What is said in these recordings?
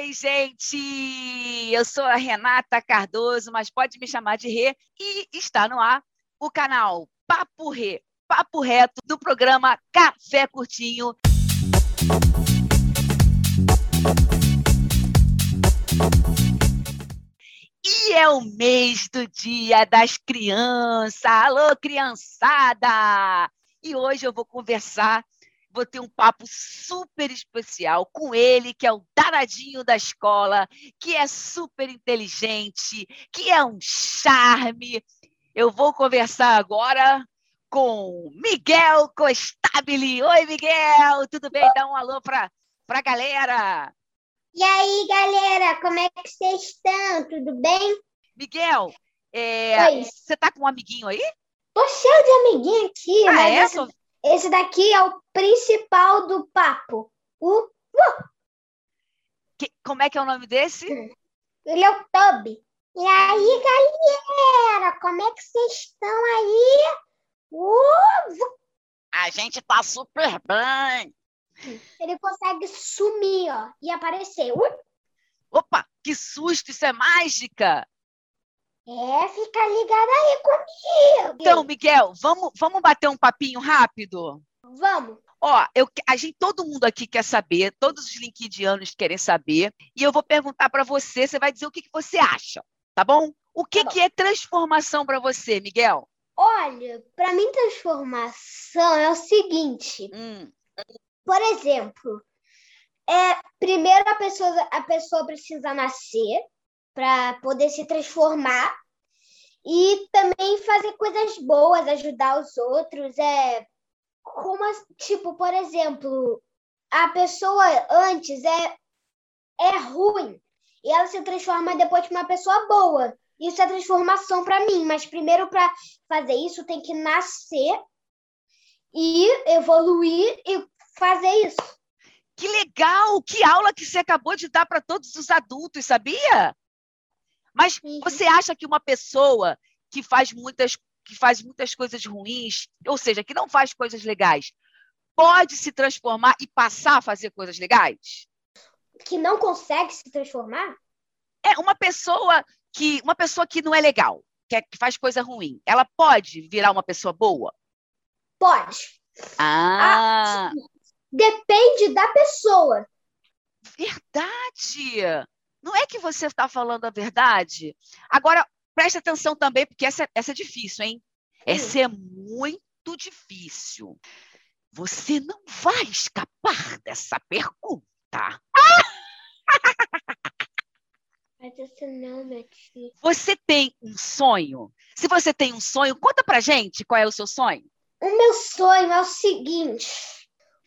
Oi, gente! Eu sou a Renata Cardoso, mas pode me chamar de Rê, e está no ar o canal Papo Rê, Papo Reto, do programa Café Curtinho. E é o mês do Dia das Crianças. Alô, criançada! E hoje eu vou conversar vou ter um papo super especial com ele, que é o danadinho da escola, que é super inteligente, que é um charme. Eu vou conversar agora com Miguel Costabile. Oi, Miguel, tudo bem? Dá um alô para a galera. E aí, galera, como é que vocês estão? Tudo bem? Miguel, é, você tá com um amiguinho aí? Tô cheio de amiguinho aqui. Ah, é? Esse, esse daqui é o principal do papo. O uh. que, Como é que é o nome desse? Ele é o Toby. E aí, galera, como é que vocês estão aí? Uh. A gente tá super bem. Ele consegue sumir, ó, e aparecer. Uh. Opa, que susto, isso é mágica! É, fica ligado aí comigo. Então, Miguel, vamos, vamos bater um papinho rápido? Vamos. Ó, eu, a gente, todo mundo aqui quer saber, todos os linkidianos querem saber, e eu vou perguntar para você, você vai dizer o que, que você acha, tá bom? O que, tá bom. que é transformação para você, Miguel? Olha, para mim transformação é o seguinte. Hum. Por exemplo, é, primeiro a pessoa, a pessoa precisa nascer, para poder se transformar e também fazer coisas boas, ajudar os outros. É como tipo, por exemplo, a pessoa antes é é ruim e ela se transforma depois em uma pessoa boa. Isso é transformação para mim, mas primeiro para fazer isso tem que nascer e evoluir e fazer isso. Que legal! Que aula que você acabou de dar para todos os adultos, sabia? Mas uhum. você acha que uma pessoa que faz muitas que faz muitas coisas ruins, ou seja, que não faz coisas legais, pode se transformar e passar a fazer coisas legais? Que não consegue se transformar? É uma pessoa que uma pessoa que não é legal, que, é, que faz coisa ruim, ela pode virar uma pessoa boa? Pode. Ah. ah depende da pessoa. Verdade. Não é que você está falando a verdade? Agora, preste atenção também, porque essa, essa é difícil, hein? Essa é muito difícil. Você não vai escapar dessa pergunta. Você tem um sonho? Se você tem um sonho, conta pra gente qual é o seu sonho. O meu sonho é o seguinte: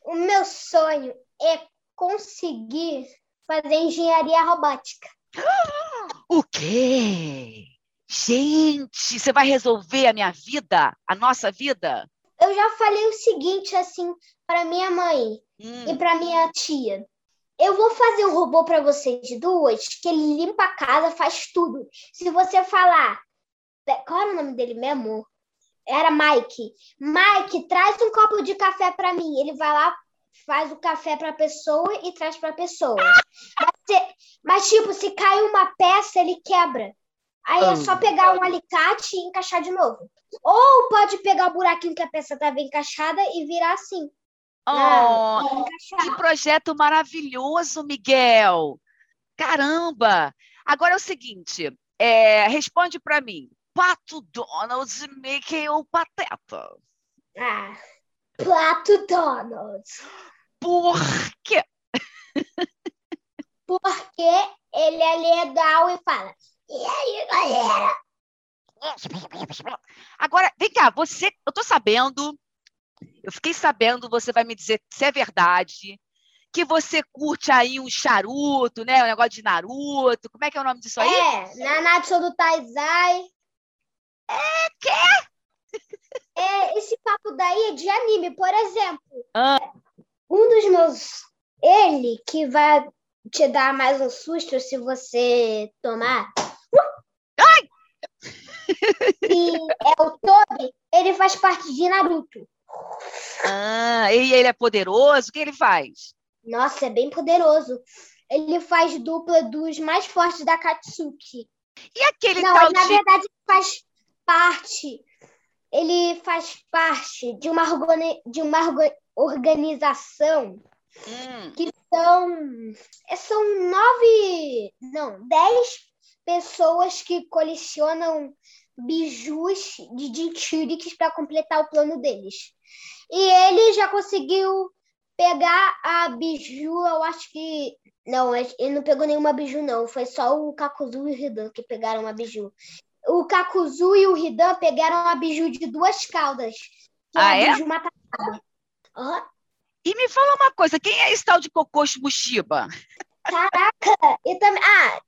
o meu sonho é conseguir fazer engenharia robótica. O quê? Gente, você vai resolver a minha vida, a nossa vida? Eu já falei o seguinte assim para minha mãe hum. e para minha tia. Eu vou fazer um robô para vocês duas que ele limpa a casa, faz tudo. Se você falar, qual era o nome dele mesmo? Era Mike. Mike, traz um copo de café para mim. Ele vai lá, faz o café para a pessoa e traz para a pessoa. Mas, se, mas, tipo, se cai uma peça, ele quebra. Aí é só pegar um alicate e encaixar de novo. Ou pode pegar o buraquinho que a peça estava encaixada e virar assim. Oh, que projeto maravilhoso, Miguel! Caramba! Agora é o seguinte, é, responde para mim. Pato Donald, Mickey ou Pateta? Ah, Pato Donald. Por quê? Porque ele é legal e fala: E aí, galera? Agora, vem cá, você. Eu tô sabendo, eu fiquei sabendo, você vai me dizer se é verdade, que você curte aí um charuto, né? O um negócio de Naruto. Como é que é o nome disso aí? É, Nanatsu do Taizai. É, quê? É, esse papo daí é de anime, por exemplo. Ah um dos meus. Ele que vai te dar mais um susto se você tomar. Ai! E é o Toby, ele faz parte de Naruto. Ah, e ele é poderoso? O que ele faz? Nossa, é bem poderoso. ele faz dupla dos mais fortes da Katsuki. E aquele Não, tal na de... verdade faz parte. Ele faz parte de uma, de uma organização hum. que são, é, são nove, não, dez pessoas que colecionam bijus de Jinchuriki para completar o plano deles. E ele já conseguiu pegar a biju, eu acho que. Não, ele não pegou nenhuma biju, não. Foi só o Kakuzu e o Hidan que pegaram a biju. O Kakuzu e o Hidan pegaram a biju de duas caudas. Que ah, é? Uhum. E me fala uma coisa, quem é esse tal de Kokoshi Mushiba? Caraca, e também. Ah!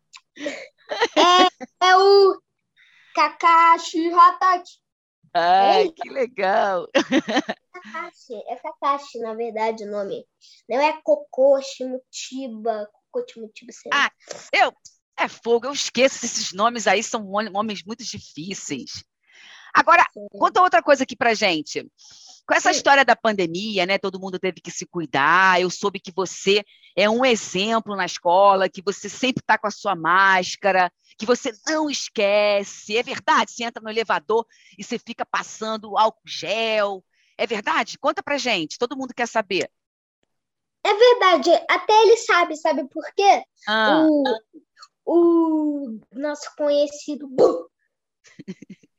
É, é o Kakashi Hatachi. Ai, que legal! Kakashi, é Kakashi, na verdade, o nome. Não é Kokoshi Mutiba, Kokoshi Mutiba, sei lá. Ah, eu... É fogo, eu esqueço esses nomes aí, são nomes muito difíceis. Agora, Sim. conta outra coisa aqui pra gente. Com essa Sim. história da pandemia, né? Todo mundo teve que se cuidar. Eu soube que você é um exemplo na escola, que você sempre está com a sua máscara, que você não esquece. É verdade? Você entra no elevador e você fica passando álcool gel. É verdade? Conta pra gente. Todo mundo quer saber. É verdade. Até ele sabe, sabe por quê? Ah. O, o nosso conhecido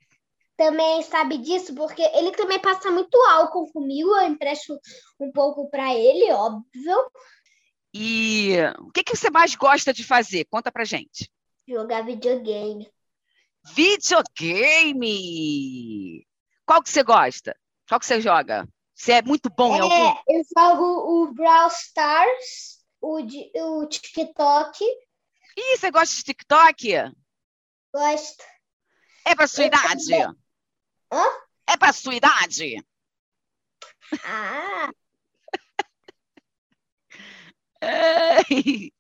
também sabe disso, porque ele também passa muito álcool comigo, eu empresto um pouco para ele, óbvio. E o que, que você mais gosta de fazer? Conta pra gente. Jogar videogame. Videogame! Qual que você gosta? Qual que você joga? Você é muito bom é, em algum? Eu jogo o Brawl Stars, o, o TikTok. Ih, você gosta de TikTok? Gosto. É pra sua eu idade? Também. Hã? É pra sua idade? Ah!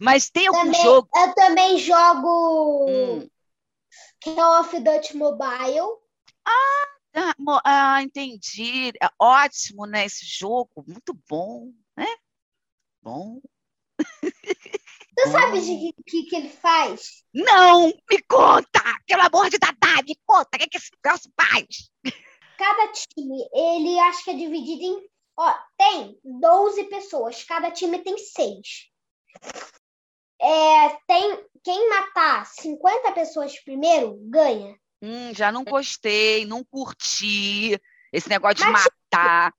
Mas tem algum também, jogo. Eu também jogo hum. Call of Duty Mobile. Ah, ah, ah, entendi. É ótimo, né? Esse jogo, muito bom, né? Bom. Tu sabe de que, que ele faz? Não, me conta! Pelo amor de Dadá, me conta! O que, que esse negócio faz? Cada time, ele acho que é dividido em. Ó, tem 12 pessoas, cada time tem 6. É, tem, quem matar 50 pessoas primeiro, ganha. Hum, já não gostei, não curti esse negócio de Mas, matar.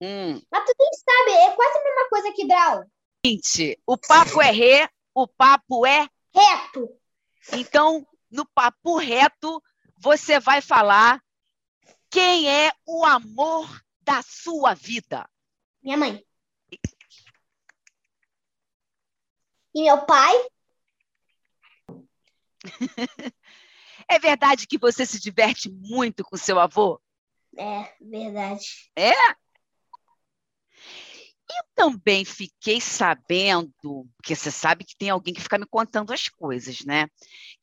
Hum. Mas tu nem sabe, é quase a mesma coisa que Brawl seguinte: o papo é re, o papo é reto. Então, no papo reto, você vai falar quem é o amor da sua vida. Minha mãe. E meu pai? é verdade que você se diverte muito com seu avô? É, verdade. É? Eu também fiquei sabendo, porque você sabe que tem alguém que fica me contando as coisas, né?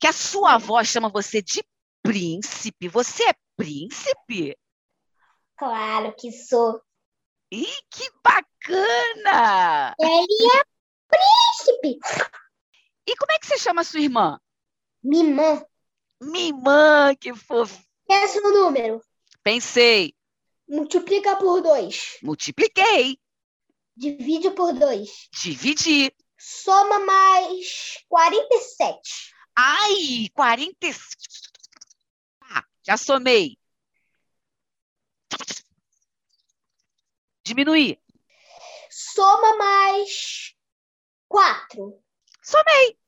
Que a sua avó chama você de príncipe. Você é príncipe? Claro que sou. Ih, que bacana! Ele é príncipe. E como é que você chama a sua irmã? Mimã. Mimã, que fofo. Pensa no número. Pensei. Multiplica por dois. Multipliquei. Divide por 2. Dividir. Soma mais 47. Ai, 47. Ah, já somei. Diminuir. Soma mais 4. Somei.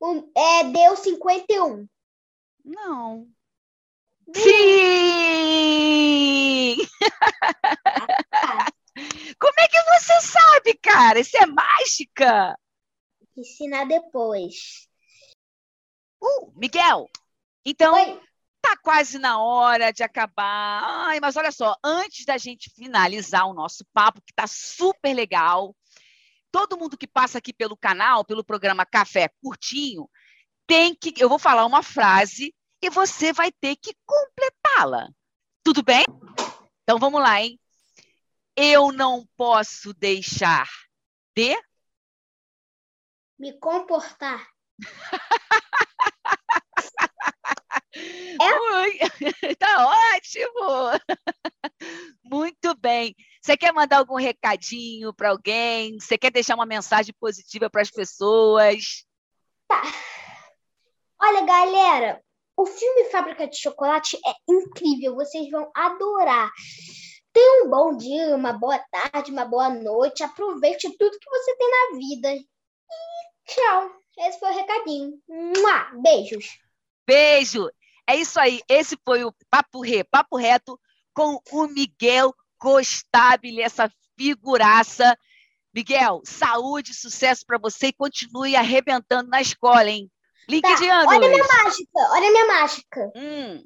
Um, é, deu 51. Não. Sim! Como é que você sabe, cara? Isso é mágica. Ensinar depois. Uh, Miguel, então Oi. tá quase na hora de acabar. Ai, mas olha só, antes da gente finalizar o nosso papo, que tá super legal, todo mundo que passa aqui pelo canal, pelo programa Café Curtinho, tem que. Eu vou falar uma frase e você vai ter que completá-la. Tudo bem? Então vamos lá, hein? Eu não posso deixar de. Me comportar. É? Tá ótimo! Muito bem. Você quer mandar algum recadinho para alguém? Você quer deixar uma mensagem positiva para as pessoas? Tá. Olha, galera, o filme Fábrica de Chocolate é incrível. Vocês vão adorar. Tenha um bom dia, uma boa tarde, uma boa noite. Aproveite tudo que você tem na vida. E tchau. Esse foi o recadinho. Beijos. Beijo. É isso aí. Esse foi o Papo Re, Papo Reto com o Miguel Costabile, essa figuraça. Miguel, saúde, sucesso para você e continue arrebentando na escola, hein? Link tá. de anos. Olha minha mágica, olha minha mágica. Hum.